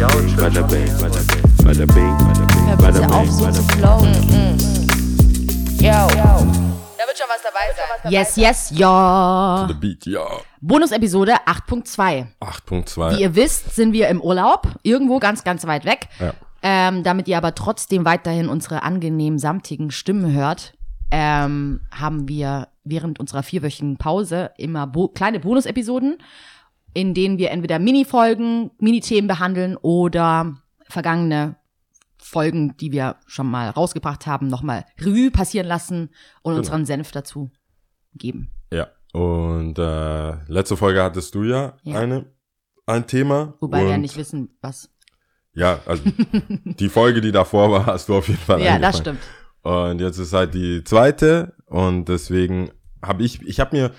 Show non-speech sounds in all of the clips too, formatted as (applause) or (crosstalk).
Bada bing, bada bing, bada bing, bada bing, bada bitte auf, bing, so zu bing. flowen. Yo. Da wird schon was dabei sein. Yes, yes, ja. The Beat, ja. Bonus-Episode 8.2. Wie 8.2. ihr wisst, sind wir im Urlaub, irgendwo ganz, ganz weit weg. Ja. Ähm, damit ihr aber trotzdem weiterhin unsere angenehm samtigen Stimmen hört, ähm, haben wir während unserer vierwöchigen Pause immer bo kleine Bonus-Episoden, in denen wir entweder Mini-Folgen, Mini-Themen behandeln oder vergangene Folgen, die wir schon mal rausgebracht haben, nochmal Revue passieren lassen und unseren Senf dazu geben. Ja. Und äh, letzte Folge hattest du ja, Ja. eine ein Thema. Wobei wir ja nicht wissen, was. Ja, also die Folge, die davor war, hast du auf jeden Fall (laughs) Ja, das stimmt. Und jetzt ist halt die zweite und deswegen habe ich, ich habe mir,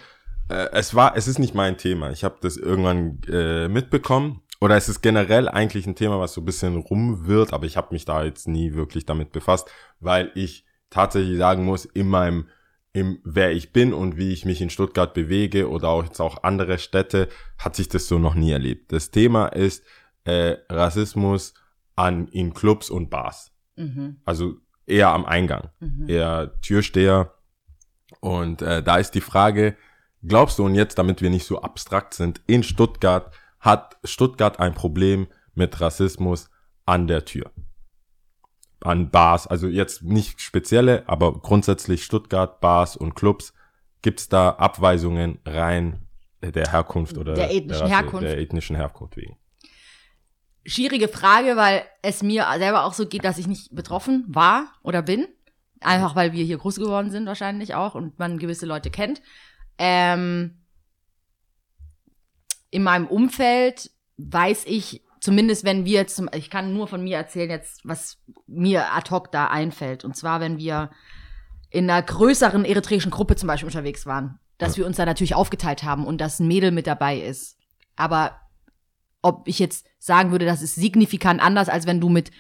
äh, es war, es ist nicht mein Thema. Ich habe das irgendwann äh, mitbekommen oder es ist generell eigentlich ein Thema, was so ein bisschen rumwirrt, aber ich habe mich da jetzt nie wirklich damit befasst, weil ich tatsächlich sagen muss, in meinem, im wer ich bin und wie ich mich in Stuttgart bewege oder auch jetzt auch andere Städte, hat sich das so noch nie erlebt. Das Thema ist äh, Rassismus an in Clubs und Bars Mhm. also eher am Eingang, eher Türsteher. Und äh, da ist die Frage, glaubst du, und jetzt, damit wir nicht so abstrakt sind, in Stuttgart hat Stuttgart ein Problem mit Rassismus an der Tür? An Bars, also jetzt nicht spezielle, aber grundsätzlich Stuttgart, Bars und Clubs, gibt's da Abweisungen rein der Herkunft oder Der ethnischen Rasse- Herkunft. Der ethnischen Herkunft wegen. schwierige Frage, weil es mir selber auch so geht, dass ich nicht betroffen war oder bin. Einfach weil wir hier groß geworden sind wahrscheinlich auch und man gewisse Leute kennt. Ähm, in meinem Umfeld weiß ich, zumindest wenn wir zum, ich kann nur von mir erzählen jetzt, was mir ad hoc da einfällt. Und zwar, wenn wir in einer größeren eritreischen Gruppe zum Beispiel unterwegs waren, dass wir uns da natürlich aufgeteilt haben und dass ein Mädel mit dabei ist. Aber ob ich jetzt sagen würde, das ist signifikant anders, als wenn du mit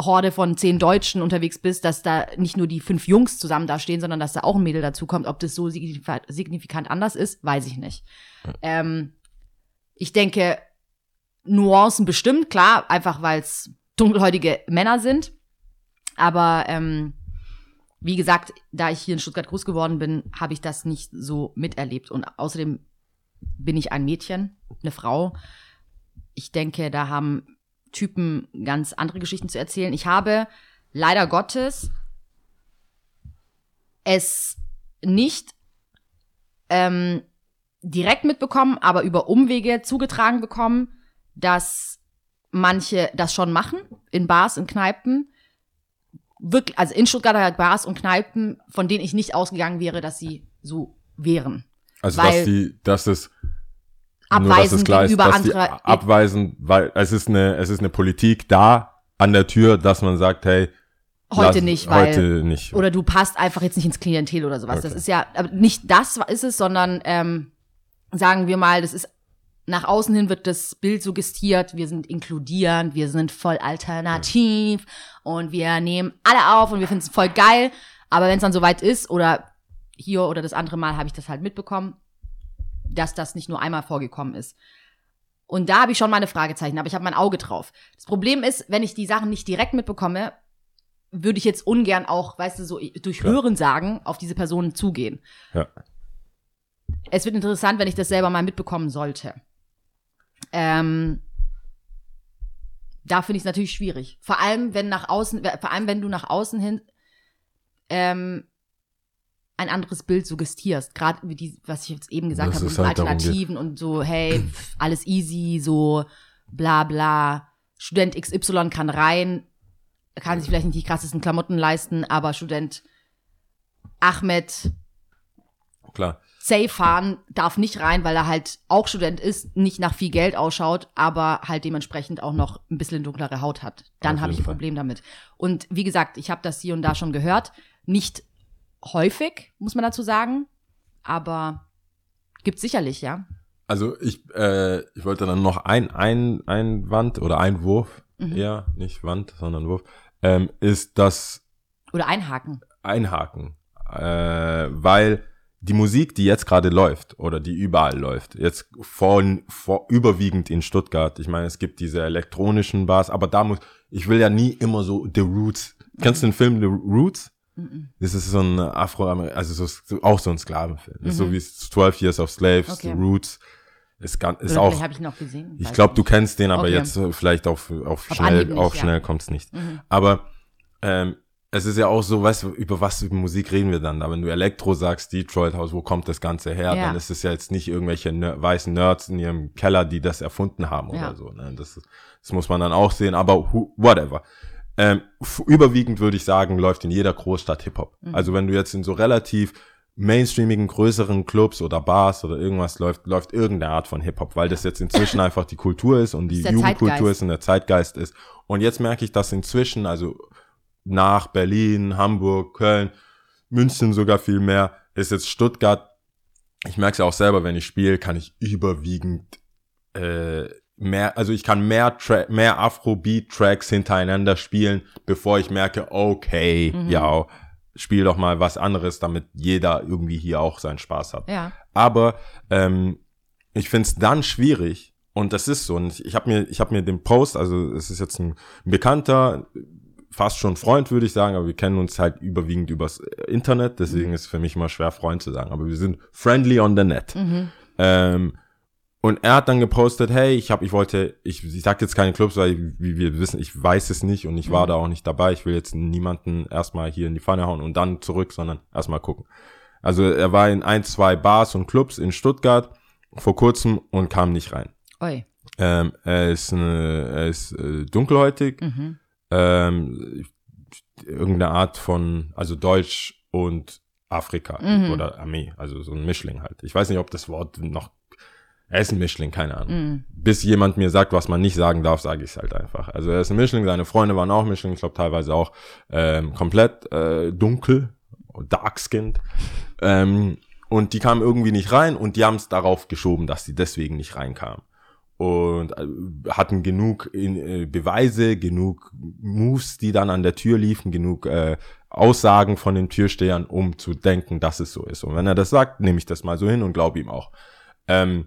Horde von zehn Deutschen unterwegs bist, dass da nicht nur die fünf Jungs zusammen da stehen, sondern dass da auch ein Mädel dazu kommt. Ob das so signifikant, anders ist, weiß ich nicht. Ähm, ich denke, Nuancen bestimmt, klar, einfach weil es dunkelhäutige Männer sind. Aber ähm, wie gesagt, da ich hier in Stuttgart groß geworden bin, habe ich das nicht so miterlebt. Und außerdem bin ich ein Mädchen, eine Frau. Ich denke, da haben Typen ganz andere Geschichten zu erzählen. Ich habe leider Gottes es nicht ähm, direkt mitbekommen, aber über Umwege zugetragen bekommen, dass manche das schon machen in Bars und Kneipen. Wirklich, also in Stuttgart halt Bars und Kneipen, von denen ich nicht ausgegangen wäre, dass sie so wären. Also Weil- dass die, dass es Abweisen gegenüber dass die anderer- abweisen, weil es ist eine, es ist eine Politik da an der Tür, dass man sagt, hey, Heute lass- nicht, weil heute nicht. oder du passt einfach jetzt nicht ins Klientel oder sowas. Das Okay. ist ja, aber nicht das ist es, sondern ähm, sagen wir mal, das ist nach außen hin wird das Bild suggestiert, wir sind inkludierend, wir sind voll alternativ und wir nehmen alle auf und wir finden es voll geil. Aber wenn es dann soweit ist oder hier oder das andere Mal habe ich das halt mitbekommen, dass das nicht nur einmal vorgekommen ist. Und da habe ich schon meine Fragezeichen, aber ich habe mein Auge drauf. Das Problem ist, wenn ich die Sachen nicht direkt mitbekomme, würde ich jetzt ungern auch, weißt du, so durch. Hören sagen, auf diese Personen zugehen. Ja. Es wird interessant, wenn ich das selber mal mitbekommen sollte. Ähm, da finde ich es natürlich schwierig. Vor allem, wenn nach außen, vor allem, wenn du nach außen hin ähm, ein anderes Bild suggestierst. Gerade wie die, was ich jetzt eben gesagt Das habe, mit halt Alternativen und so, hey, pff, alles easy, so bla bla. Student XY kann rein, kann sich vielleicht nicht die krassesten Klamotten leisten, aber Student Ahmed Klar. safe fahren darf nicht rein, weil er halt auch Student ist, nicht nach viel Geld ausschaut, aber halt dementsprechend auch noch ein bisschen dunklere Haut hat. Dann habe ich ein. Problem damit. Und wie gesagt, ich habe das hier und da schon gehört. Nicht häufig, muss man dazu sagen, aber gibt sicherlich, ja. Also ich, äh, ich wollte dann noch ein, ein, ein Wand oder Einwurf, Mhm. eher, nicht Wand, sondern Wurf, ähm, ist das Oder einhaken. Einhaken. Äh, weil die Musik, die jetzt gerade läuft oder die überall läuft, jetzt von, vor, überwiegend in Stuttgart. Ich meine, es gibt diese elektronischen Bars, aber da muss, ich will ja nie immer so The Roots. Kennst du den Film The Roots? Das ist so ein Afro, also so, auch so ein Sklavenfilm. Ist so wie 12 Years of Slaves, Okay. The Roots. Ist, ganz, ist auch, habe ich auch gesehen. ich glaube, du kennst den, aber Okay. jetzt äh, vielleicht auf, auf, Auf schnell, nicht, auf ja. schnell kommt's nicht. Mhm. Aber ähm, es ist ja auch so, weißt du, über was für Musik reden wir dann da? Wenn du Elektro sagst, Detroit House, wo kommt das Ganze her? Ja. Dann ist es ja jetzt nicht irgendwelche ner weißen Nerds in ihrem Keller, die das erfunden haben Ja. oder so. Ne? Das, das muss man dann auch sehen, aber who, whatever. Ähm, überwiegend würde ich sagen, läuft in jeder Großstadt Hip-Hop. Mhm. Also wenn du jetzt in so relativ mainstreamigen, größeren Clubs oder Bars oder irgendwas läuft, läuft irgendeine Art von Hip-Hop, weil das jetzt inzwischen einfach die Kultur ist und die Ist Jugendkultur Zeitgeist. ist und der Zeitgeist ist. Und jetzt merke ich, dass inzwischen, also nach Berlin, Hamburg, Köln, München sogar viel mehr, ist jetzt Stuttgart. Ich merke es ja auch selber, wenn ich spiele, kann ich überwiegend äh, mehr, also ich kann mehr Tra mehr Afrobeat-Tracks hintereinander spielen, bevor ich merke, okay, Mhm. ja, spiel doch mal was anderes, damit jeder irgendwie hier auch seinen Spaß hat. Ja. Aber ähm, ich find's dann schwierig und das ist so. Und ich, ich habe mir, ich habe mir den Post, also es ist jetzt ein, Bekannter, fast schon Freund, würde ich sagen, aber wir kennen uns halt überwiegend übers Internet, deswegen ist es für mich immer schwer, Freund zu sagen. Aber wir sind friendly on the net. Mhm. Ähm, und er hat dann gepostet, hey, ich habe, ich wollte, ich, ich sag jetzt keine Clubs, weil wie wir wissen, ich weiß es nicht und ich war Mhm. da auch nicht dabei. Ich will jetzt niemanden erstmal hier in die Pfanne hauen und dann zurück, sondern erstmal gucken. Also er war in ein, zwei Bars und Clubs in Stuttgart vor kurzem und kam nicht rein. Oi. Ähm, er ist, eine, er ist äh, dunkelhäutig, Mhm. ähm, irgendeine Art von, also Deutsch und Afrika Mhm. oder Armee, also so ein Mischling halt. Ich weiß nicht, ob das Wort noch, er ist ein Mischling, keine Ahnung. Mhm. Bis jemand mir sagt, was man nicht sagen darf, sage ich es halt einfach. Also er ist ein Mischling, seine Freunde waren auch Mischling, ich glaube teilweise auch ähm, komplett äh, dunkel, dark-skinned. Ähm, und die kamen irgendwie nicht rein und die haben es darauf geschoben, dass sie deswegen nicht reinkamen. Und äh, hatten genug in, äh, Beweise, genug Moves, die dann an der Tür liefen, genug äh, Aussagen von den Türstehern, um zu denken, dass es so ist. Und wenn er das sagt, nehme ich das mal so hin und glaube ihm auch. Ähm,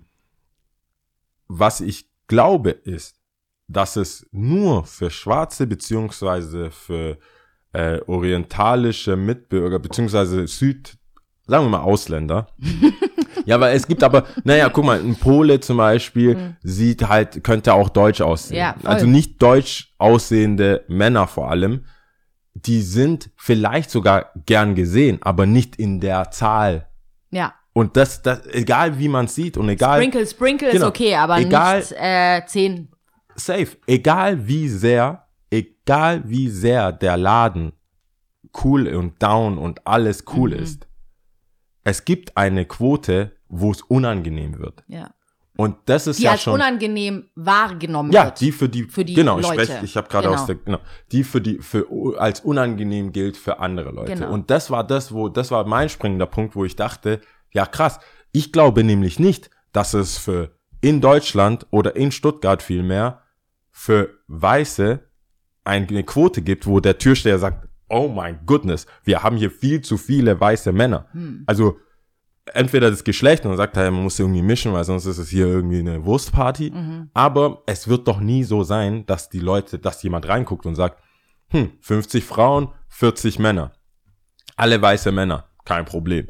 was ich glaube ist, dass es nur für Schwarze beziehungsweise für äh, orientalische Mitbürger beziehungsweise Süd, sagen wir mal Ausländer. (laughs) ja, weil es gibt aber, naja, guck mal, ein Pole zum Beispiel sieht halt, könnte auch deutsch aussehen. Ja, also nicht deutsch aussehende Männer vor allem, die sind vielleicht sogar gern gesehen, aber nicht in der Zahl. Ja. Und das, das, egal wie man sieht und egal, Sprinkle, Sprinkle Genau. ist okay, aber Egal- nicht äh, zehn. safe, egal wie sehr, egal wie sehr der Laden cool und down und alles cool Mhm. ist, es gibt eine Quote, wo es unangenehm wird. Ja. Und das ist Die ja als schon. unangenehm wahrgenommen Ja, wird. die für die, Für die genau, ich Leute. spreche, ich habe gerade Genau. aus der, genau, die für die, für, als unangenehm gilt für andere Leute. Genau. Und das war das, wo, das war mein springender Punkt, wo ich dachte, ja krass, ich glaube nämlich nicht, dass es für in Deutschland oder in Stuttgart vielmehr für Weiße eine Quote gibt, wo der Türsteher sagt, oh mein goodness, wir haben hier viel zu viele weiße Männer. Hm. Also, entweder das Geschlecht und sagt er, man muss irgendwie mischen, weil sonst ist es hier irgendwie eine Wurstparty. Mhm. Aber es wird doch nie so sein, dass die Leute, dass jemand reinguckt und sagt, hm, 50 Frauen, 40 Männer. Alle weiße Männer, kein Problem.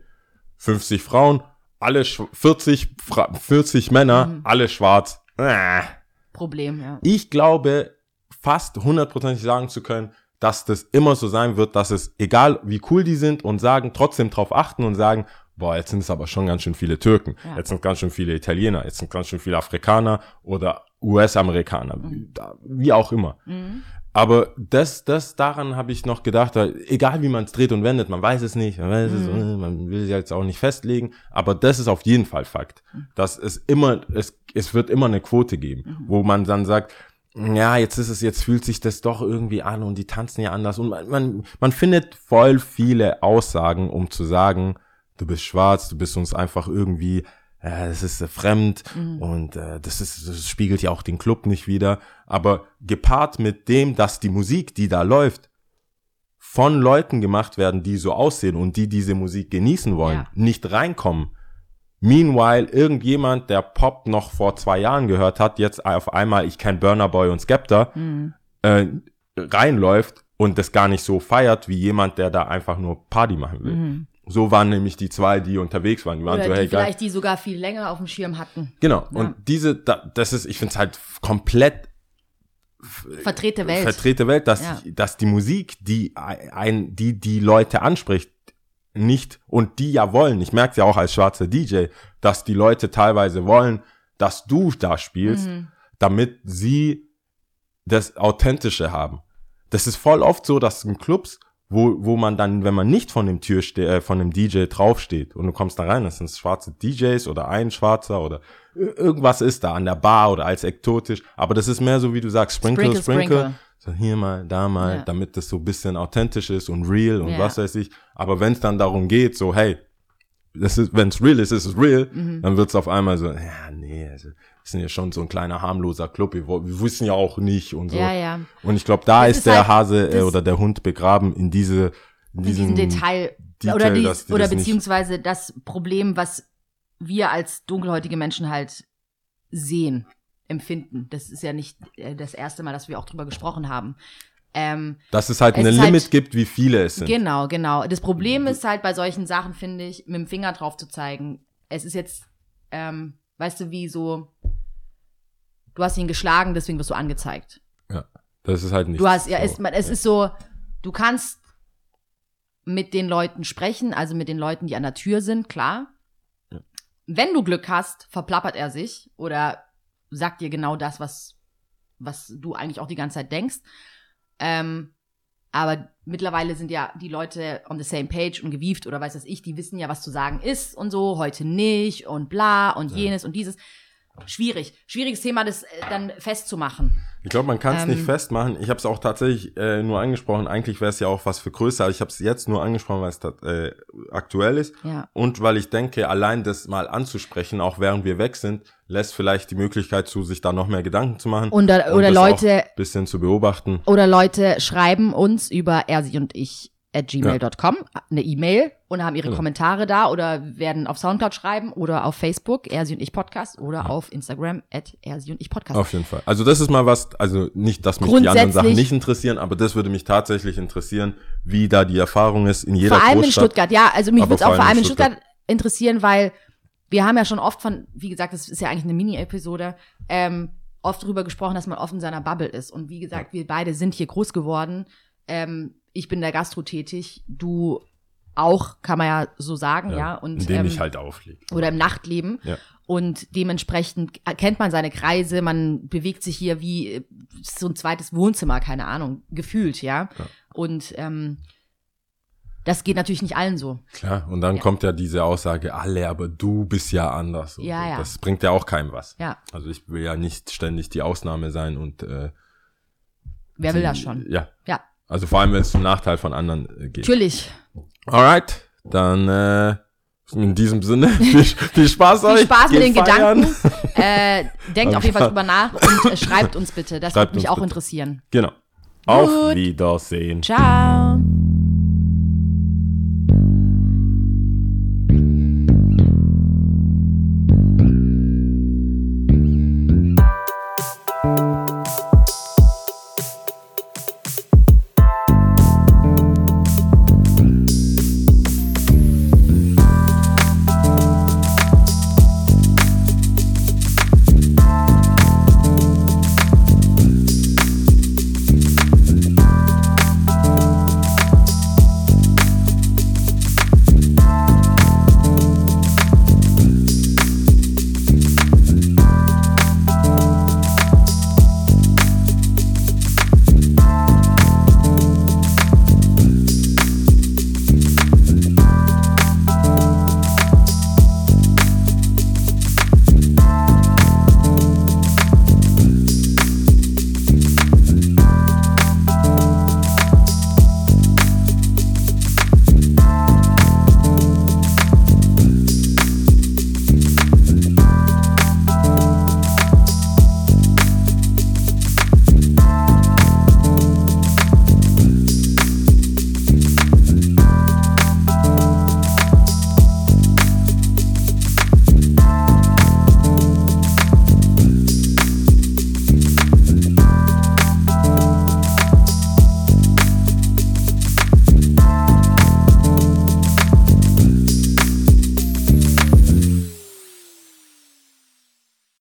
50 Frauen, alle schw- 40, Fra 40 Männer, Mhm. alle schwarz. Äh. Problem, ja. Ich glaube, fast hundertprozentig sagen zu können, dass das immer so sein wird, dass es, egal wie cool die sind und sagen, trotzdem drauf achten und sagen, boah, jetzt sind es aber schon ganz schön viele Türken, Ja. jetzt sind ganz schön viele Italiener, jetzt sind ganz schön viele Afrikaner oder US-Amerikaner, da- wie auch immer. Mhm. Aber das, das, daran habe ich noch gedacht, egal wie man es dreht und wendet, man weiß es nicht, man weiß es, äh, man will es jetzt auch nicht festlegen, aber das ist auf jeden Fall Fakt, dass es immer, es, es wird immer eine Quote geben, wo man dann sagt, ja, jetzt ist es, jetzt fühlt sich das doch irgendwie an und die tanzen ja anders. Und man, man, man findet voll viele Aussagen, um zu sagen, du bist schwarz, du bist uns einfach irgendwie, das ist äh, fremd und äh, das ist, das spiegelt ja auch den Club nicht wieder. Aber gepaart mit dem, dass die Musik, die da läuft, von Leuten gemacht werden, die so aussehen und die diese Musik genießen wollen, Ja. nicht reinkommen. Meanwhile, irgendjemand, der Pop noch vor zwei Jahren gehört hat, jetzt auf einmal, ich kenn Burner Boy und Skepta, äh, reinläuft und das gar nicht so feiert, wie jemand, der da einfach nur Party machen will. So waren nämlich die zwei, die unterwegs waren. Die waren Oder so, die hey, geil. vielleicht die sogar viel länger auf dem Schirm hatten. Genau. Und diese, da, das ist, ich finde es halt komplett Vertrete Welt. verdrehte Welt, dass, Ja. dass die Musik, die ein, die die Leute anspricht, nicht und die ja wollen. Ich merke ja auch als schwarzer DJ, dass die Leute teilweise wollen, dass du da spielst, Mhm. damit sie das Authentische haben. Das ist voll oft so, dass in Clubs, wo, wo man dann, wenn man nicht von dem Tür äh, von dem DJ draufsteht und du kommst da rein, das sind schwarze DJs oder ein Schwarzer oder ir- irgendwas ist da an der Bar oder als ektotisch, aber das ist mehr so, wie du sagst, Sprinkle, Sprinkle, Sprinkle. Sprinkle. So hier mal, da mal, Ja. damit das so ein bisschen authentisch ist und real und Ja. was weiß ich. Aber wenn es dann darum geht, so, hey, das ist, wenn es real ist, ist es real, Mhm. dann wird es auf einmal so, ja, nee, also, wir sind ja schon so ein kleiner harmloser Club, wir, wir wissen ja auch nicht und so. Ja, ja. Und ich glaube, da Das ist, ist der halt- Hase äh, oder der Hund begraben in diese in in diesem diesem Detail, Detail, oder, dass die oder das nicht- beziehungsweise das Problem, was wir als dunkelhäutige Menschen halt sehen, empfinden. Das ist ja nicht äh, das erste Mal, dass wir auch drüber gesprochen haben. Ähm, Dass es halt Es eine ist halt- Limit gibt, wie viele es sind. genau, genau. Das Problem ist halt bei solchen Sachen, finde ich, mit dem Finger drauf zu zeigen. Es ist jetzt, ähm, weißt du, wie so, du hast ihn geschlagen, deswegen wirst du angezeigt. Das ist halt nicht. Du hast, ja, so. es, es ist so, du kannst mit den Leuten sprechen, also mit den Leuten, die an der Tür sind, klar. Ja. Wenn du Glück hast, verplappert er sich oder sagt dir genau das, was, was du eigentlich auch die ganze Zeit denkst. Ähm, aber mittlerweile sind ja die Leute on the same page und gewieft oder weiß das ich, die wissen ja, was zu sagen ist und so, heute nicht und bla und jenes und dieses. Schwierig. Schwieriges Thema, das äh, dann festzumachen. Ich glaube, man kann es Ähm, nicht festmachen. Ich habe es auch tatsächlich äh, nur angesprochen. Eigentlich wäre es ja auch was für größer. Ich habe es jetzt nur angesprochen, weil es äh, aktuell ist. Ja. Und weil ich denke, allein das mal anzusprechen, auch während wir weg sind, lässt vielleicht die Möglichkeit zu, sich da noch mehr Gedanken zu machen. Oder- oder das Leute- bisschen zu beobachten. Oder Leute schreiben uns über ersi und ich at gmail.com eine E-Mail und haben ihre Genau. Kommentare da oder werden auf Soundcloud schreiben oder auf Facebook ersi und ich Podcast oder auf Instagram at ersi und ich Podcast. Auf jeden Fall. Also das ist mal was, also nicht, dass mich die anderen Sachen nicht interessieren, aber das würde mich tatsächlich interessieren, wie da die Erfahrung ist in jeder vor allem in Großstadt. Stuttgart, ja, also mich würde es auch vor allem in Stuttgart. Stuttgart interessieren, weil wir haben ja schon oft von, wie gesagt, das ist ja eigentlich eine Mini-Episode, ähm, oft drüber gesprochen, dass man oft in seiner Bubble ist. Und wie gesagt, wir beide sind hier groß geworden. Ähm, ich bin in der Gastro tätig, du auch, kann man ja so sagen, ja. Und, indem ähm, ich halt auflege. oder im Nachtleben. Ja. Und dementsprechend kennt man seine Kreise, man bewegt sich hier wie äh, so ein zweites Wohnzimmer, keine Ahnung, gefühlt, ja. Ja. Und ähm, das geht natürlich nicht allen so. Klar, und dann Ja. kommt ja diese Aussage, alle, aber du bist ja anders. Ja, so. ja. Das bringt ja auch keinem was. Ja, Also ich will ja nicht ständig die Ausnahme sein und äh, wer will die- das schon? Ja. Ja, Also vor allem, wenn es zum Nachteil von anderen äh, geht. natürlich. Alright, dann äh, in diesem Sinne, (laughs) viel, viel Spaß euch. Viel Spaß mit den feiern. Gedanken. (laughs) Äh, denkt auf jeden Fall drüber nach und äh, schreibt uns bitte. Das Schreibt würde mich auch bitte. interessieren. Genau. Auf Gut. Wiedersehen. Ciao.